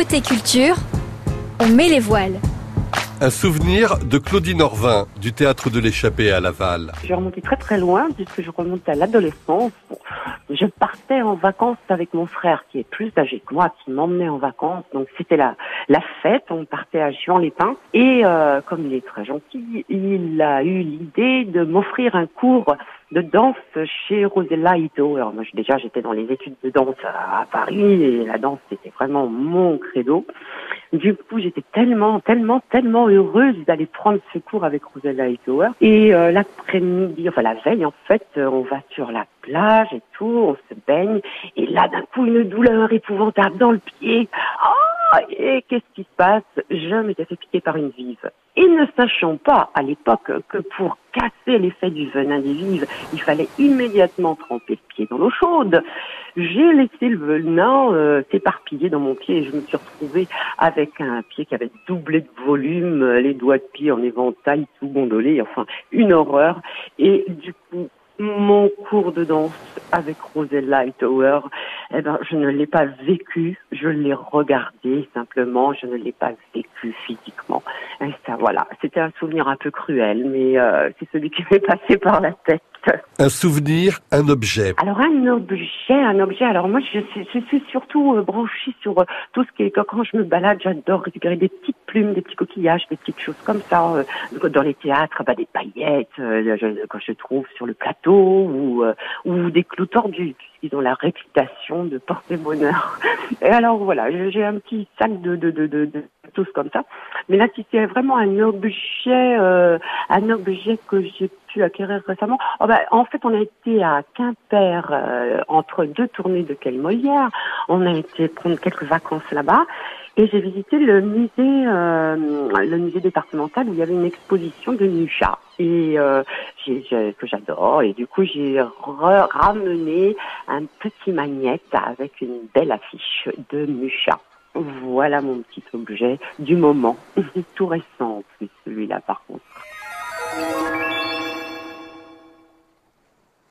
Côté culture, on met les voiles. Un souvenir de Claudine Orvin du théâtre de l'échappée à Laval. Je remonté très très loin puisque je remonte à l'adolescence. Je partais en vacances avec mon frère qui est plus âgé que moi, qui m'emmenait en vacances. Donc c'était la, la fête, on partait à Juan-les-Pins. Et euh, comme il est très gentil, il a eu l'idée de m'offrir un cours de danse chez Rosella Ito. Alors moi déjà j'étais dans les études de danse à, Paris et la danse c'était vraiment mon credo. Du coup j'étais tellement, tellement, tellement heureuse d'aller prendre ce cours avec Rosella Ito. Et euh, l'après-midi, enfin la veille en fait, euh, on va sur la plage et tout, on se baigne et là d'un coup une douleur épouvantable dans le pied. Oh, et qu'est-ce qui se passe? Je m'étais fait piquer par une vive. Et ne sachant pas à l'époque que pour casser l'effet du venin des vives, il fallait immédiatement tremper le pied dans l'eau chaude, j'ai laissé le venin euh, s'éparpiller dans mon pied et je me suis retrouvée avec un pied qui avait doublé de volume, les doigts de pied en éventail, tout gondolé, enfin une horreur. Et du coup, mon cours de danse avec Rosella Hightower, eh ben, je ne l'ai pas vécu, je l'ai regardé simplement, je ne l'ai pas vécu physiquement. Et ça, voilà, c'était un souvenir un peu cruel, mais euh, c'est celui qui m'est passé par la tête. Un souvenir, un objet. Alors un objet, un objet. Alors moi, je, suis surtout euh, branchée sur euh, tout ce qui est quand je me balade, j'adore récupérer des petites plumes, des petits coquillages, des petites choses comme ça. Euh, dans les théâtres, bah, des paillettes quand je trouve sur le plateau ou des clous tordus puisqu'ils ont la réputation de porter bonheur. Et alors voilà, j'ai un petit sac de de de, de tous comme ça. Mais là, c'est vraiment un objet, un objet que j'ai pu acquérir récemment, oh bah, en fait, on a été à Quimper euh, entre deux tournées de Quelle Molière. On a été prendre quelques vacances là-bas. Et j'ai visité le musée, euh, le musée départemental où il y avait une exposition de Nucha et euh, que j'adore. Et du coup, j'ai ramené un petit magnète avec une belle affiche de Nucha. Voilà mon petit objet du moment. Tout récent en plus, celui-là par contre.